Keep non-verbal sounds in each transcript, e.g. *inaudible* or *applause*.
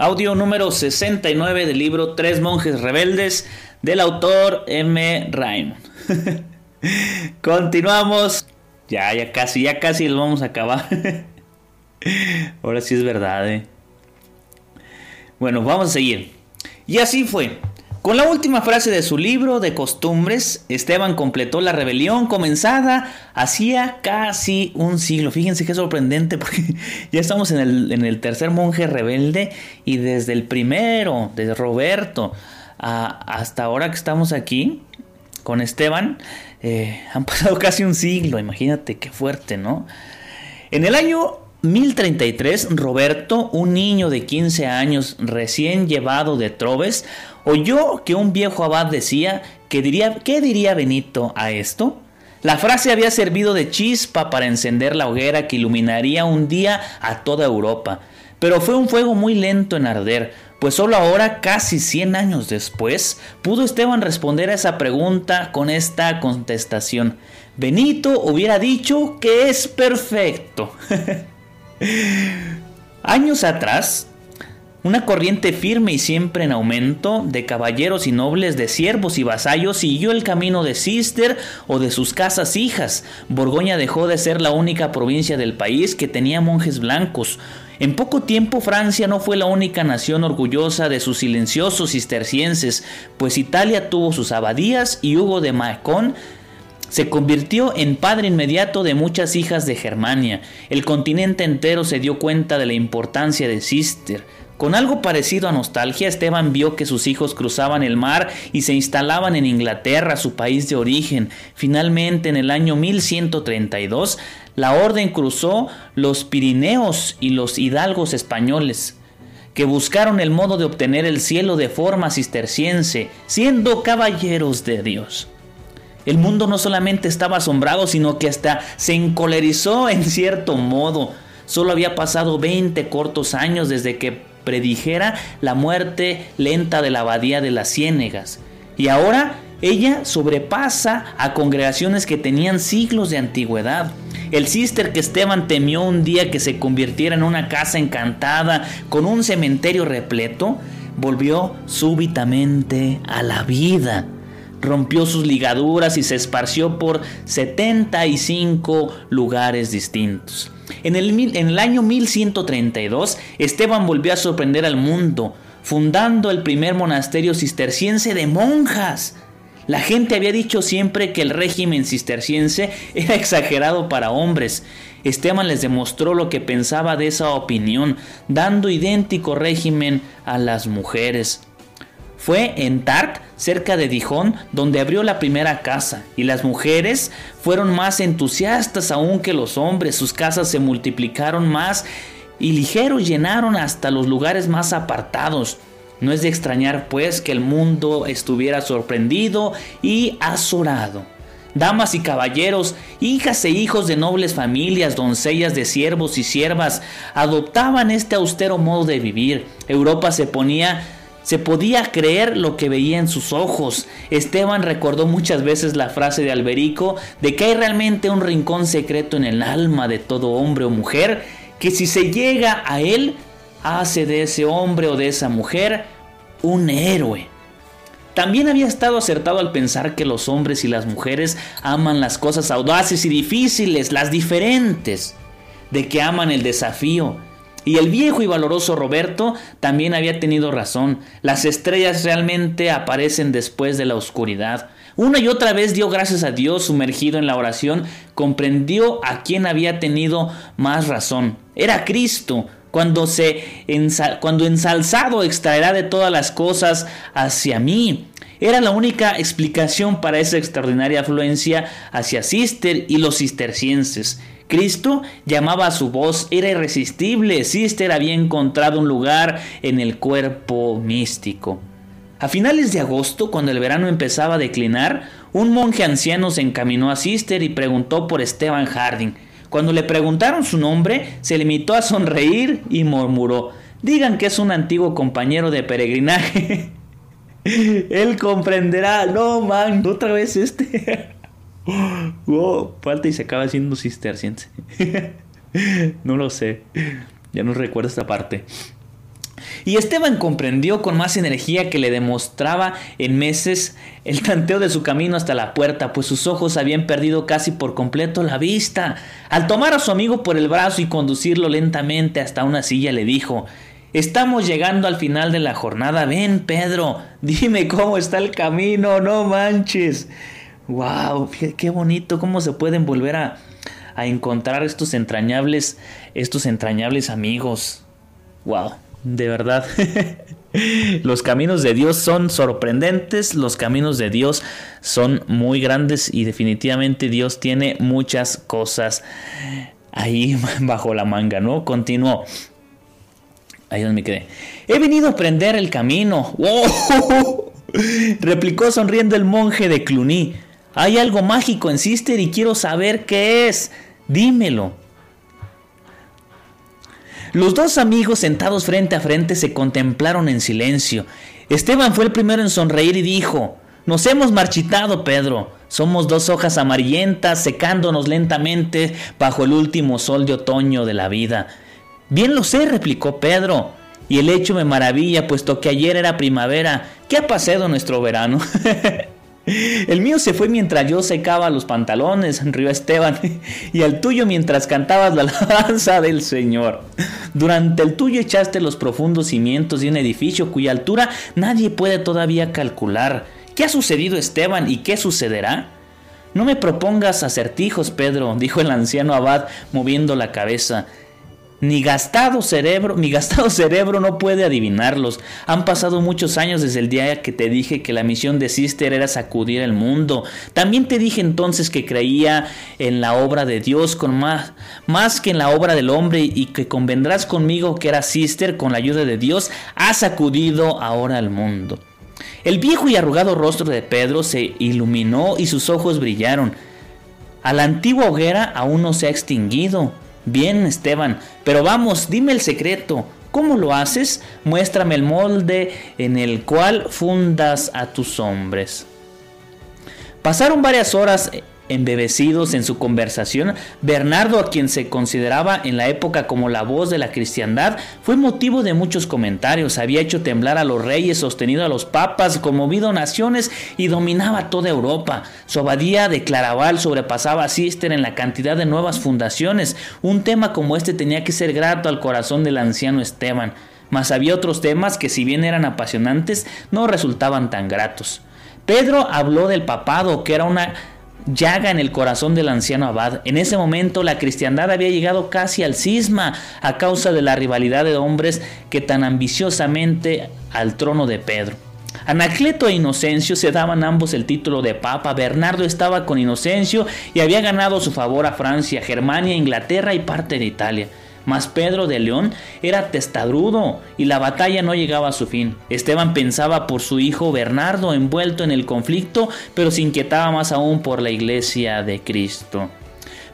Audio número 69 del libro Tres monjes rebeldes del autor M. Raymond. *laughs* Continuamos. Ya, ya casi, ya casi lo vamos a acabar. *laughs* Ahora sí es verdad, eh. Bueno, vamos a seguir. Y así fue. Con la última frase de su libro de costumbres, Esteban completó la rebelión comenzada hacía casi un siglo. Fíjense qué sorprendente *laughs* porque ya estamos en el, en el tercer monje rebelde y desde el primero, de Roberto, hasta ahora que estamos aquí con Esteban, eh, han *laughs* pasado casi un siglo. Imagínate qué fuerte, ¿no? En el año 1033, Roberto, un niño de 15 años recién llevado de Troves, oyó que un viejo abad decía que diría, ¿qué diría Benito a esto? La frase había servido de chispa para encender la hoguera que iluminaría un día a toda Europa, pero fue un fuego muy lento en arder, pues solo ahora, casi 100 años después, pudo Esteban responder a esa pregunta con esta contestación. Benito hubiera dicho que es perfecto. *laughs* Años atrás, una corriente firme y siempre en aumento de caballeros y nobles, de siervos y vasallos siguió el camino de Cister o de sus casas hijas. Borgoña dejó de ser la única provincia del país que tenía monjes blancos. En poco tiempo Francia no fue la única nación orgullosa de sus silenciosos cistercienses, pues Italia tuvo sus abadías y Hugo de Macón se convirtió en padre inmediato de muchas hijas de Germania. El continente entero se dio cuenta de la importancia de Cister. Con algo parecido a nostalgia, Esteban vio que sus hijos cruzaban el mar y se instalaban en Inglaterra, su país de origen. Finalmente, en el año 1132, la orden cruzó los Pirineos y los hidalgos españoles que buscaron el modo de obtener el cielo de forma cisterciense, siendo caballeros de Dios. El mundo no solamente estaba asombrado, sino que hasta se encolerizó en cierto modo. Solo había pasado 20 cortos años desde que predijera la muerte lenta de la abadía de las Ciénegas. Y ahora ella sobrepasa a congregaciones que tenían siglos de antigüedad. El cister que Esteban temió un día que se convirtiera en una casa encantada con un cementerio repleto, volvió súbitamente a la vida rompió sus ligaduras y se esparció por 75 lugares distintos. En el, en el, año 1132, Esteban volvió a sorprender al mundo, fundando el primer monasterio cisterciense de monjas. La gente había dicho siempre que el régimen cisterciense era exagerado para hombres. Esteban les demostró lo que pensaba de esa opinión, dando idéntico régimen a las mujeres. Fue en Tart, cerca de Dijon, donde abrió la primera casa, y las mujeres fueron más entusiastas aún que los hombres, sus casas se multiplicaron más y ligeros llenaron hasta los lugares más apartados. No es de extrañar pues que el mundo estuviera sorprendido y azorado. Damas y caballeros, hijas e hijos de nobles familias, doncellas de siervos y siervas, adoptaban este austero modo de vivir. Europa se ponía se podía creer lo que veía en sus ojos. Esteban recordó muchas veces la frase de Alberico de que hay realmente un rincón secreto en el alma de todo hombre o mujer que si se llega a él, hace de ese hombre o de esa mujer un héroe. También había estado acertado al pensar que los hombres y las mujeres aman las cosas audaces y difíciles, las diferentes, de que aman el desafío, y el viejo y valoroso Roberto también había tenido razón. Las estrellas realmente aparecen después de la oscuridad. Una y otra vez dio gracias a Dios sumergido en la oración, comprendió a quien había tenido más razón. Era Cristo, cuando, se cuando ensalzado extraerá de todas las cosas hacia mí. Era la única explicación para esa extraordinaria afluencia hacia Cister y los cistercienses. Cristo llamaba a su voz, era irresistible, Sister había encontrado un lugar en el cuerpo místico. A finales de agosto, cuando el verano empezaba a declinar, un monje anciano se encaminó a Sister y preguntó por Esteban Harding. Cuando le preguntaron su nombre, se limitó a sonreír y murmuró, digan que es un antiguo compañero de peregrinaje. *laughs* Él comprenderá, no man, otra vez este. *laughs* *gasps* oh, falta y se acaba siendo cisterciense. *laughs* no lo sé, ya no recuerdo esta parte. Y Esteban comprendió con más energía que le demostraba en meses el tanteo de su camino hasta la puerta, pues sus ojos habían perdido casi por completo la vista. Al tomar a su amigo por el brazo y conducirlo lentamente hasta una silla, le dijo Estamos llegando al final de la jornada. Ven, Pedro, dime cómo está el camino, no manches. Wow, qué bonito, cómo se pueden volver a, a encontrar estos entrañables, estos entrañables amigos. Wow de verdad. *laughs* los caminos de Dios son sorprendentes, los caminos de Dios son muy grandes y definitivamente Dios tiene muchas cosas ahí *laughs* bajo la manga, ¿no? Continuó. Ahí donde me quedé. He venido a aprender el camino. *laughs* Replicó sonriendo el monje de Cluny. Hay algo mágico en Sister y quiero saber qué es. Dímelo. Los dos amigos sentados frente a frente se contemplaron en silencio. Esteban fue el primero en sonreír y dijo, Nos hemos marchitado, Pedro. Somos dos hojas amarillentas secándonos lentamente bajo el último sol de otoño de la vida. Bien lo sé, replicó Pedro. Y el hecho me maravilla, puesto que ayer era primavera. ¿Qué ha pasado nuestro verano? *laughs* El mío se fue mientras yo secaba los pantalones, rió Esteban, *laughs* y el tuyo mientras cantabas la alabanza del Señor. Durante el tuyo echaste los profundos cimientos de un edificio cuya altura nadie puede todavía calcular. ¿Qué ha sucedido Esteban y qué sucederá? No me propongas acertijos, Pedro, dijo el anciano abad moviendo la cabeza. Ni gastado cerebro, mi gastado *laughs* cerebro no puede adivinarlos. Han pasado muchos años desde el día que te dije que la misión de Sister era sacudir el mundo. También te dije entonces que creía en la obra de Dios con más, más que en la obra del hombre y que convendrás conmigo que era Sister con la ayuda de Dios ha sacudido ahora al mundo. El viejo y arrugado rostro de Pedro se iluminó y sus ojos brillaron. A la antigua hoguera aún no se ha extinguido. Bien, Esteban, pero vamos, dime el secreto. ¿Cómo lo haces? Muéstrame el molde en el cual fundas a tus hombres. Pasaron varias horas embebecidos en su conversación, Bernardo, a quien se consideraba en la época como la voz de la cristiandad, fue motivo de muchos comentarios. Había hecho temblar a los reyes, sostenido a los papas, conmovido naciones y dominaba toda Europa. Su abadía de Claraval sobrepasaba a Cister en la cantidad de nuevas fundaciones. Un tema como este tenía que ser grato al corazón del anciano Esteban. Mas había otros temas que si bien eran apasionantes, no resultaban tan gratos. Pedro habló del papado, que era una llaga en el corazón del anciano abad. En ese momento la cristiandad había llegado casi al cisma a causa de la rivalidad de hombres que tan ambiciosamente al trono de Pedro. Anacleto e Inocencio se daban ambos el título de papa. Bernardo estaba con Inocencio y había ganado su favor a Francia, Germania, Inglaterra y parte de Italia. Mas Pedro de León era testarudo y la batalla no llegaba a su fin. Esteban pensaba por su hijo Bernardo envuelto en el conflicto, pero se inquietaba más aún por la iglesia de Cristo.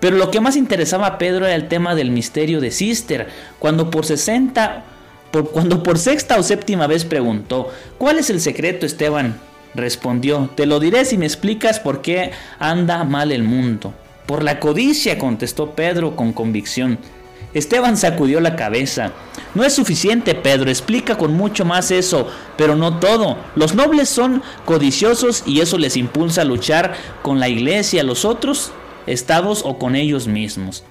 Pero lo que más interesaba a Pedro era el tema del misterio de Cister, cuando por 60 por, cuando por sexta o séptima vez preguntó, ¿cuál es el secreto, Esteban? Respondió, te lo diré si me explicas por qué anda mal el mundo. Por la codicia, contestó Pedro con convicción. Esteban sacudió la cabeza. No es suficiente, Pedro, explica con mucho más eso, pero no todo. Los nobles son codiciosos y eso les impulsa a luchar con la iglesia, los otros estados o con ellos mismos.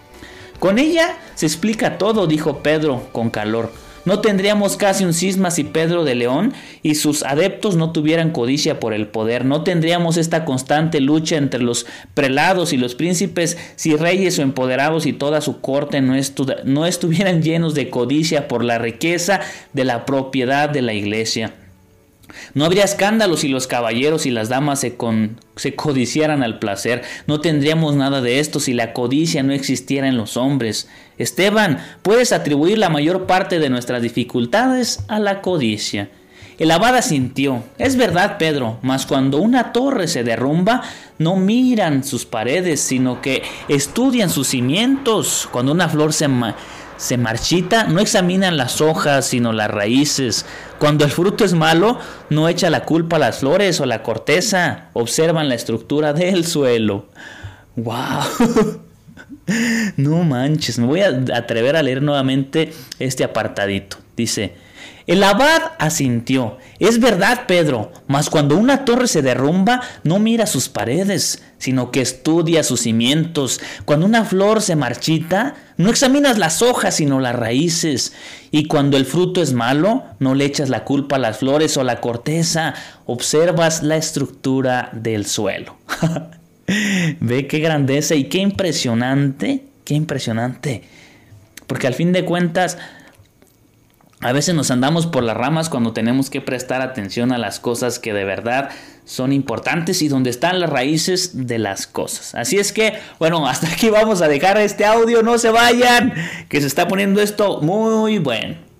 Con ella se explica todo, dijo Pedro con calor. No tendríamos casi un cisma si Pedro de León y sus adeptos no tuvieran codicia por el poder. No tendríamos esta constante lucha entre los prelados y los príncipes si reyes o empoderados y toda su corte no, no estuvieran llenos de codicia por la riqueza de la propiedad de la iglesia. No habría escándalos si los caballeros y las damas se, se, codiciaran al placer. No tendríamos nada de esto si la codicia no existiera en los hombres. Esteban, puedes atribuir la mayor parte de nuestras dificultades a la codicia. El abad asintió. Es verdad, Pedro, mas cuando una torre se derrumba, no miran sus paredes, sino que estudian sus cimientos. Cuando una flor se, se marchita, no examinan las hojas, sino las raíces. Cuando el fruto es malo, no echa la culpa a las flores o la corteza, observan la estructura del suelo. ¡Wow! *laughs* no manches, me voy a atrever a leer nuevamente este apartadito. Dice, el abad asintió. Es verdad, Pedro, mas cuando una torre se derrumba, no mira sus paredes, sino que estudia sus cimientos. Cuando una flor se marchita, no examinas las hojas, sino las raíces. Y cuando el fruto es malo, no le echas la culpa a las flores o la corteza, observas la estructura del suelo. *laughs* Ve qué grandeza y qué impresionante, qué impresionante. Porque al fin de cuentas, a veces nos andamos por las ramas cuando tenemos que prestar atención a las cosas que de verdad son importantes y donde están las raíces de las cosas. Así es que, bueno, *laughs* hasta aquí vamos a dejar este audio, no se vayan, que se está poniendo esto muy bueno.